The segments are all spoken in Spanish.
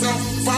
myself.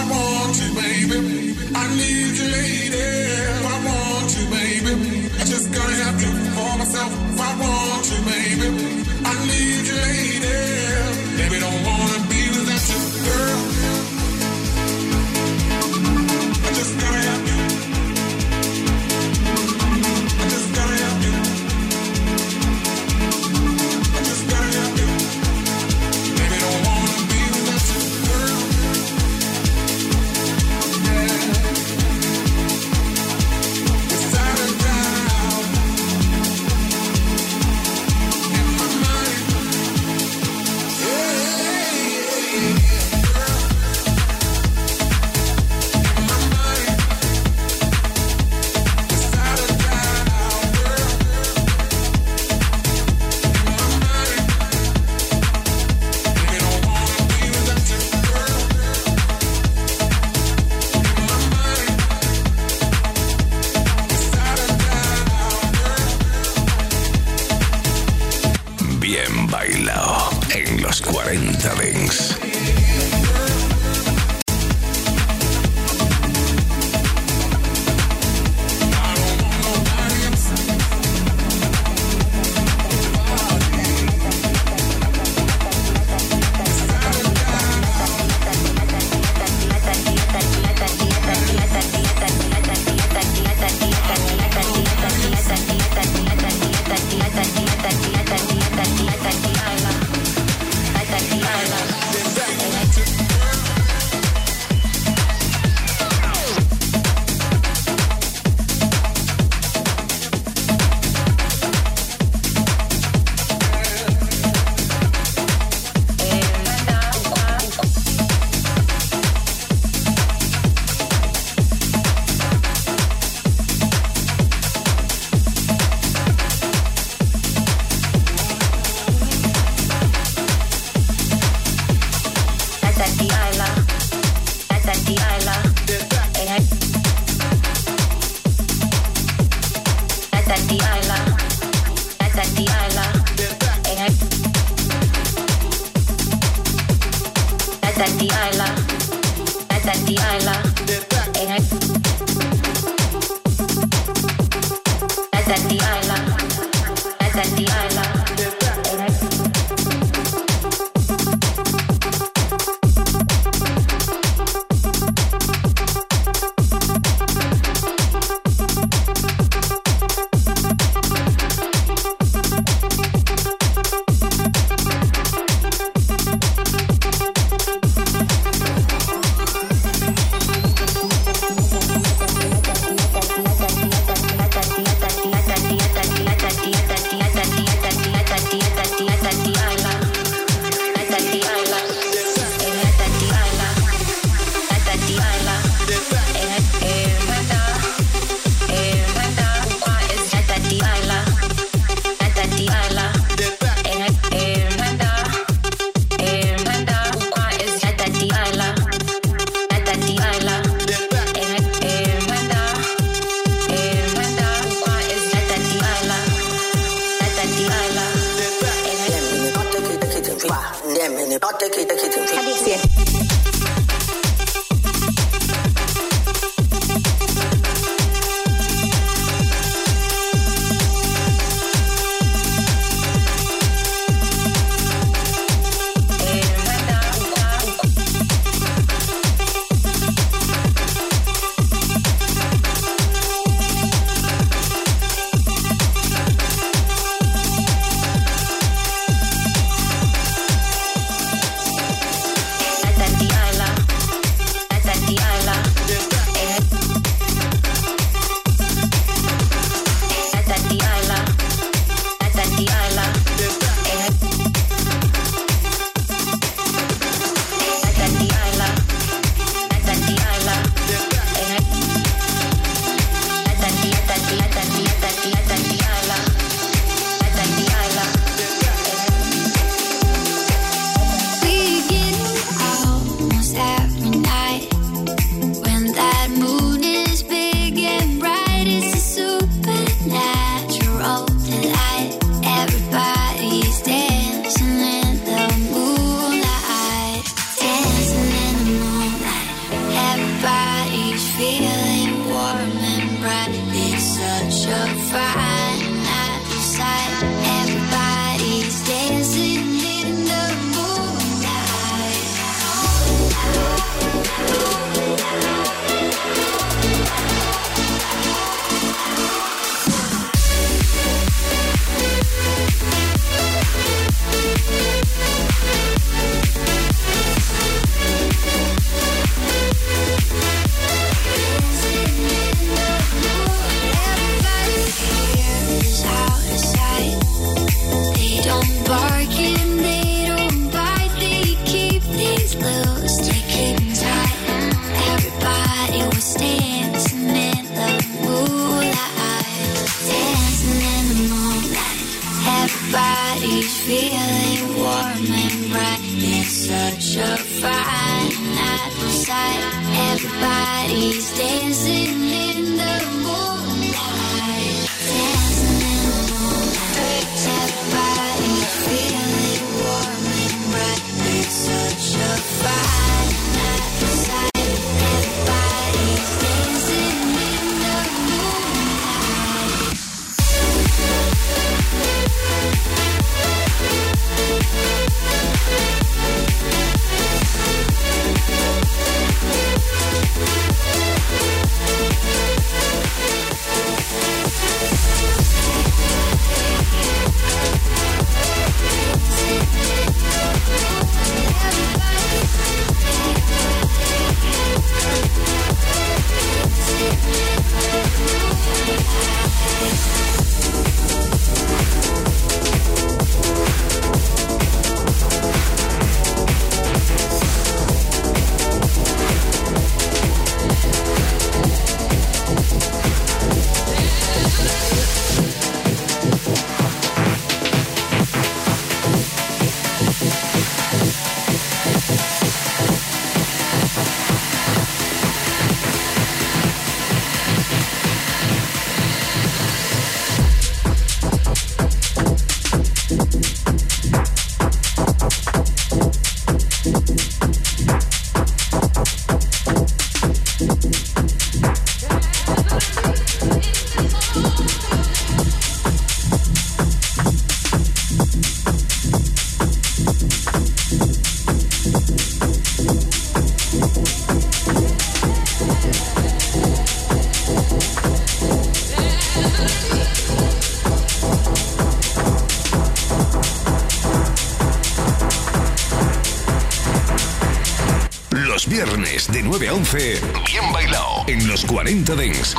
De 9 a 11, bien bailado en los 40 Dents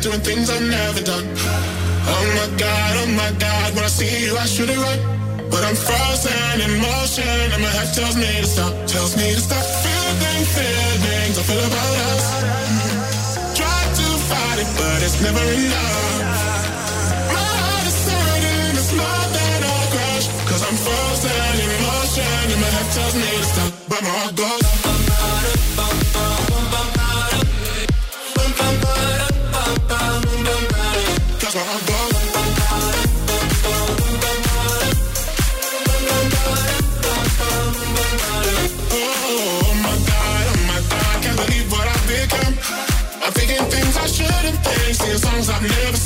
doing things I've never done. Oh my god, oh my god, when I see you, I should it right. But I'm frozen in motion, and my head tells me to stop, tells me to stop. Feeling feelings I feel about us. Try to fight it, but it's never enough. My heart is hurting, it's more than a crush. Cause I'm frozen in motion, and my head tells me to stop, but my heart goes. I've never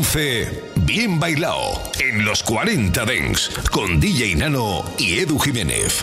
11, bien bailado en los 40 Dens con DJ Nano y Edu Jiménez.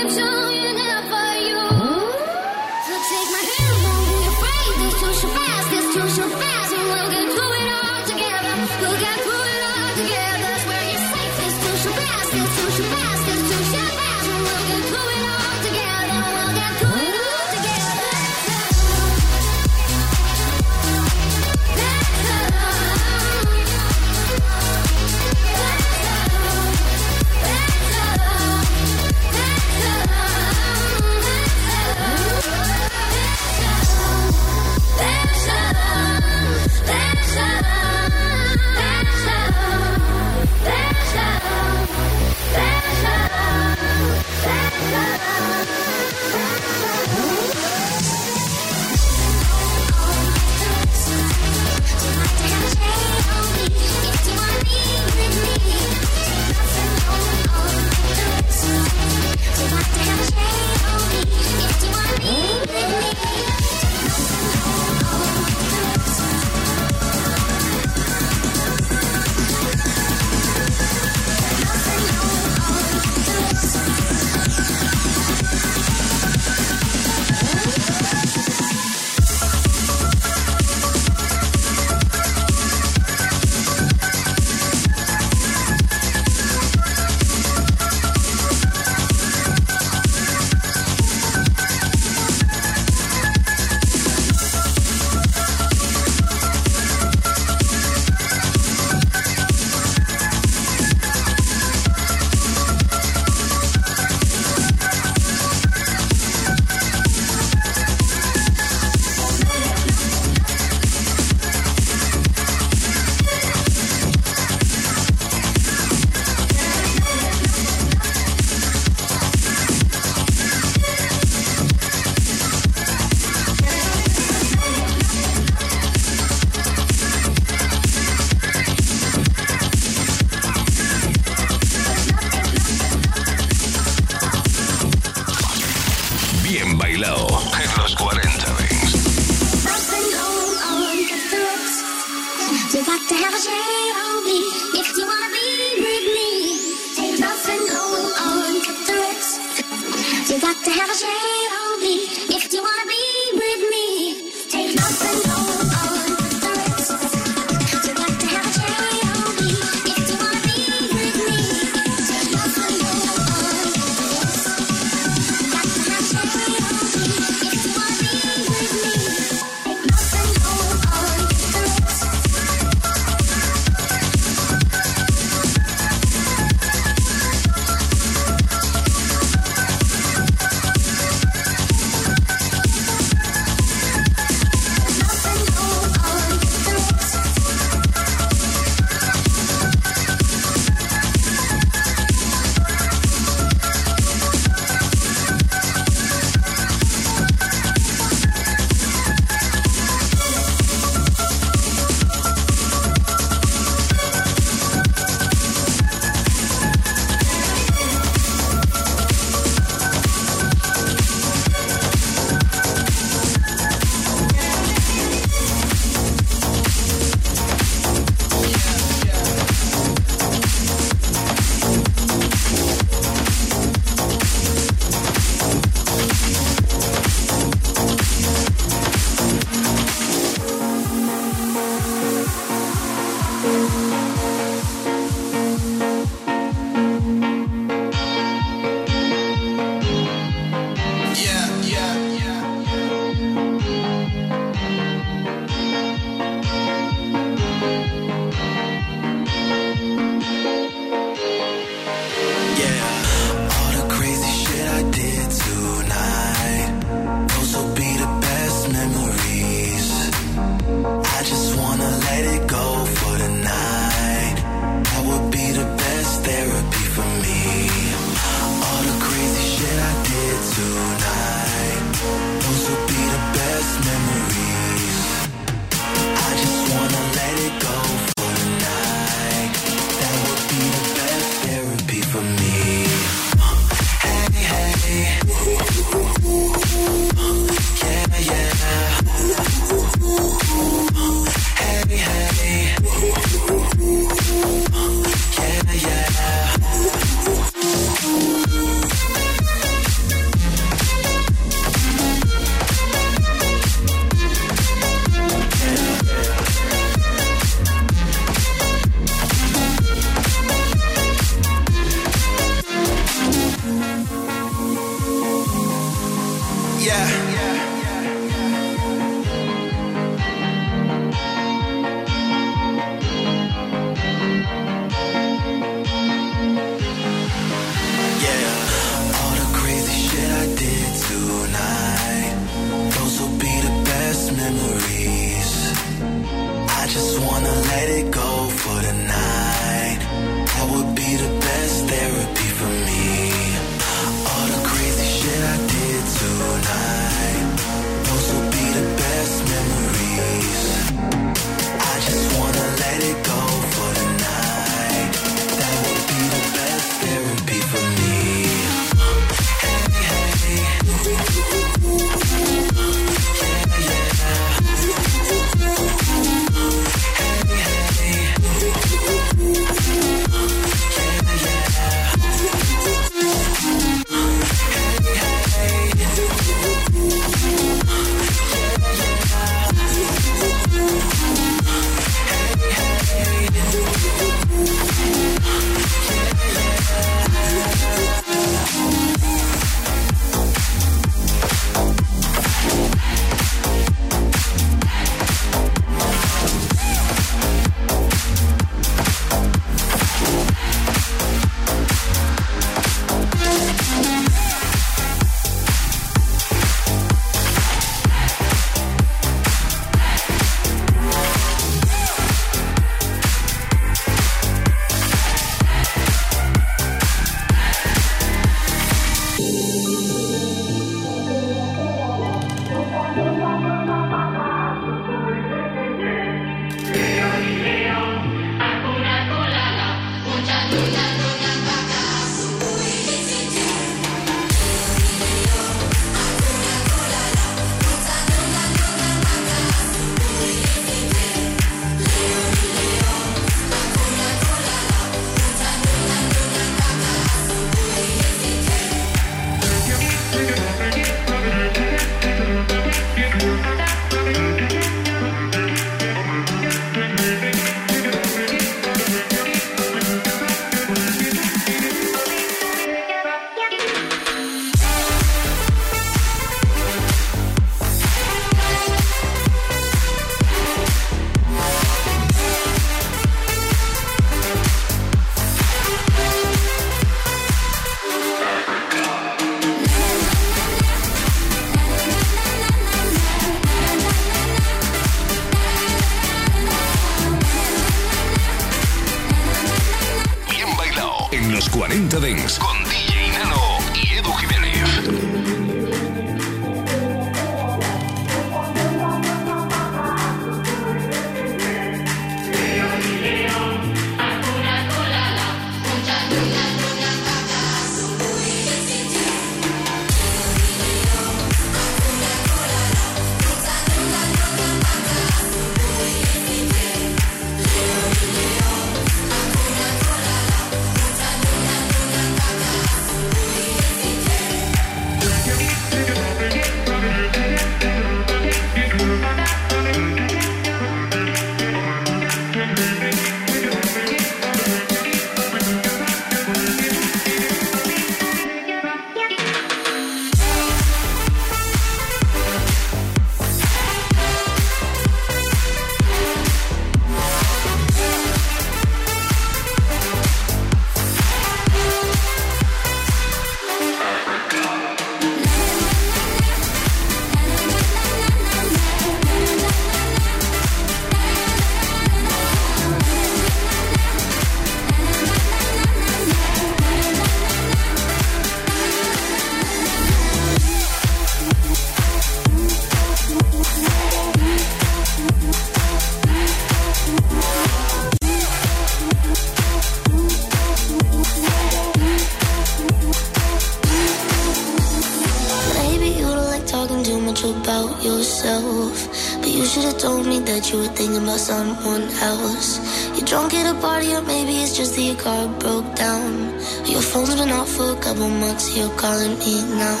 You're calling me now?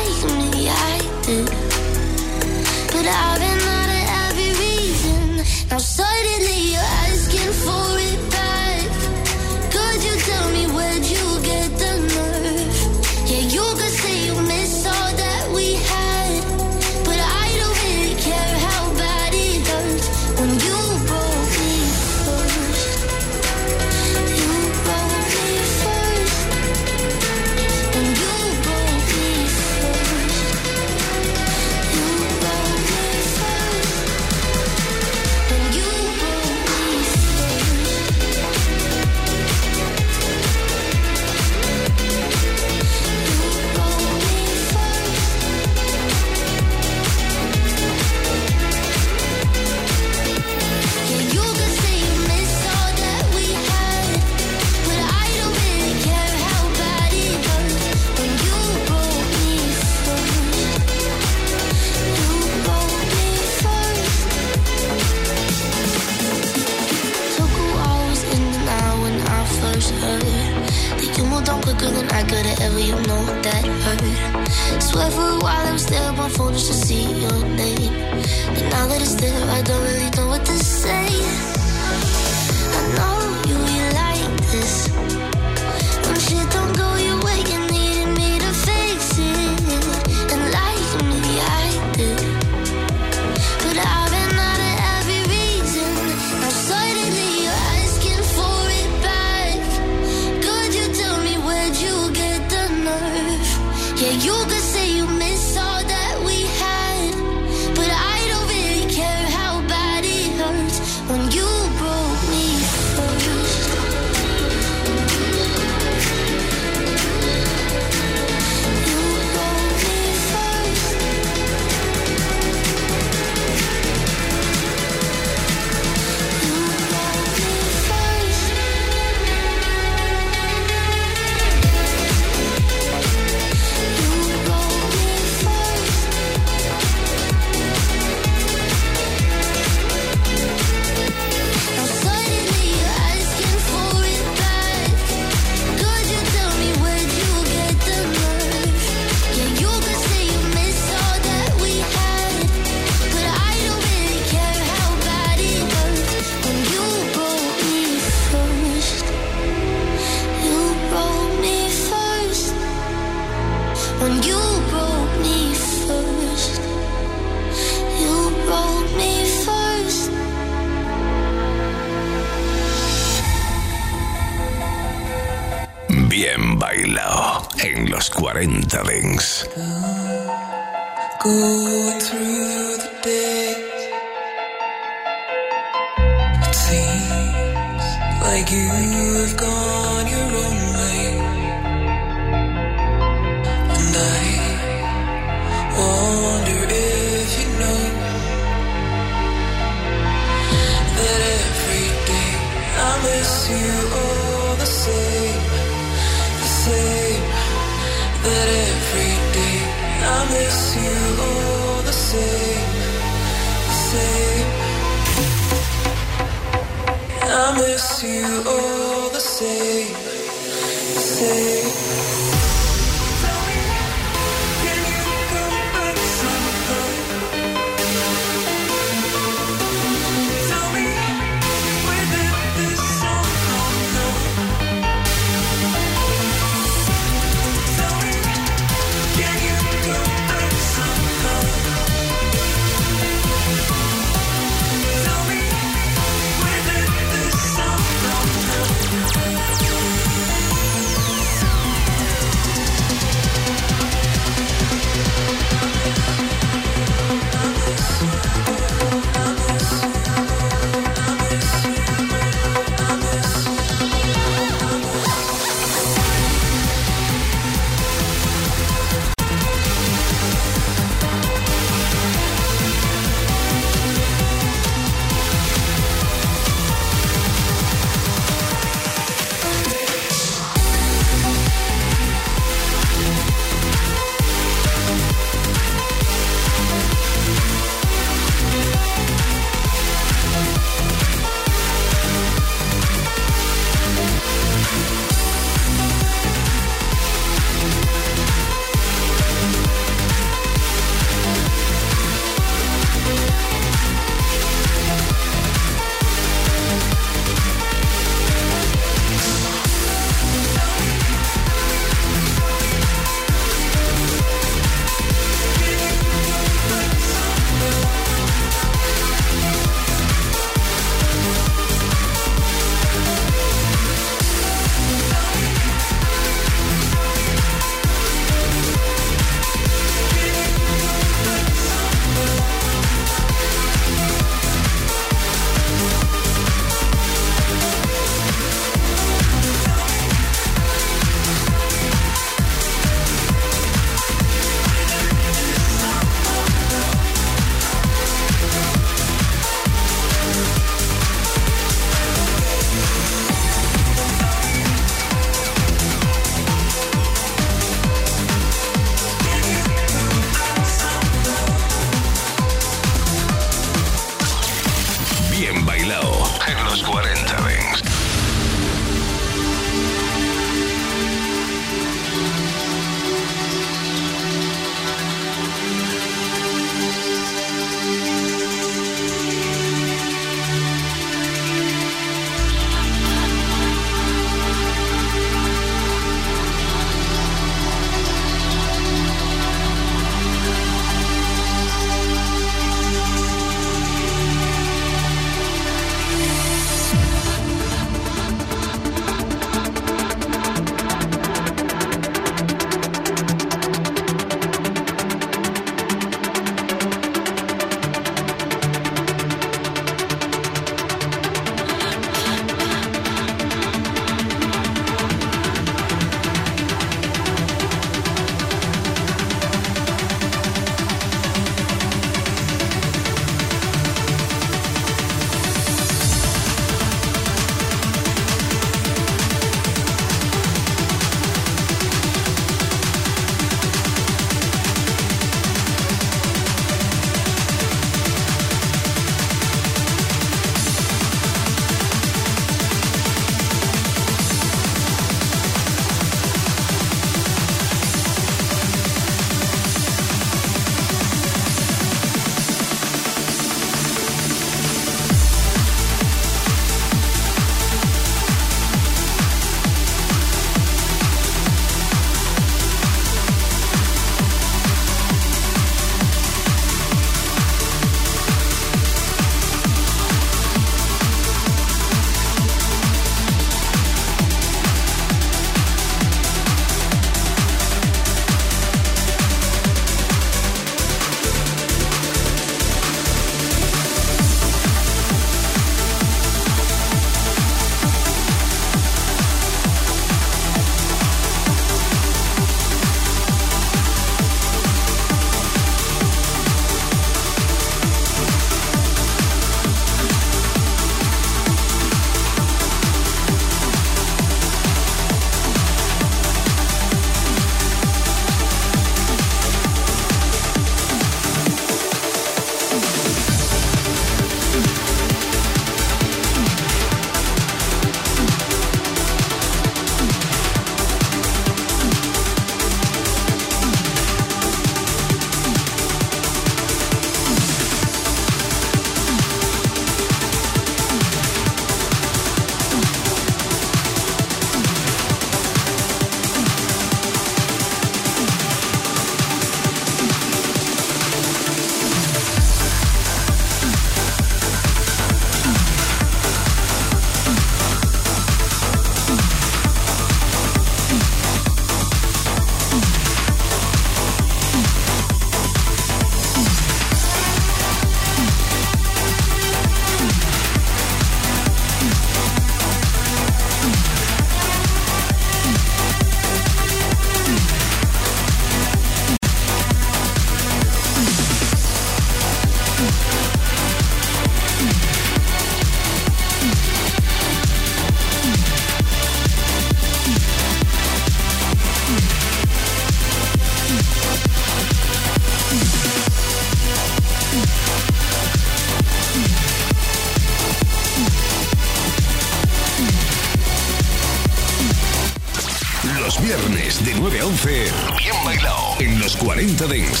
40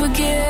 forget.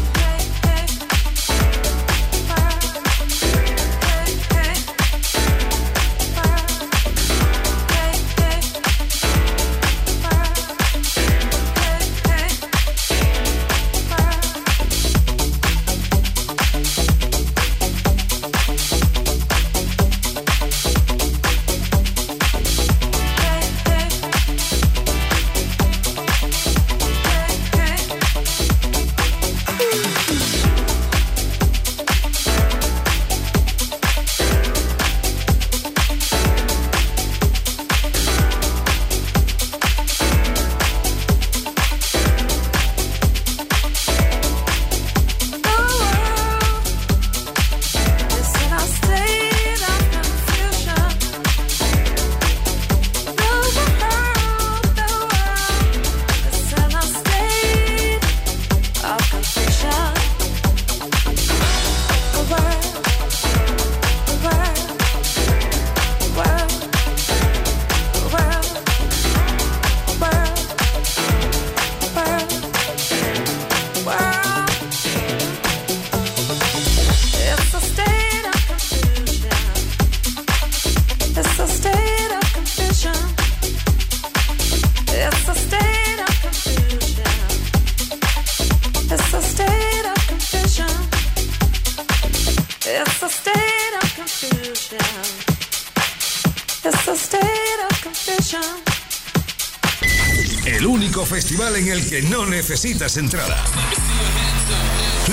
Que no necesitas entrada.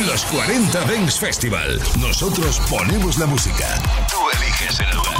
Los 40 Dance Festival. Nosotros ponemos la música. Tú eliges el lugar.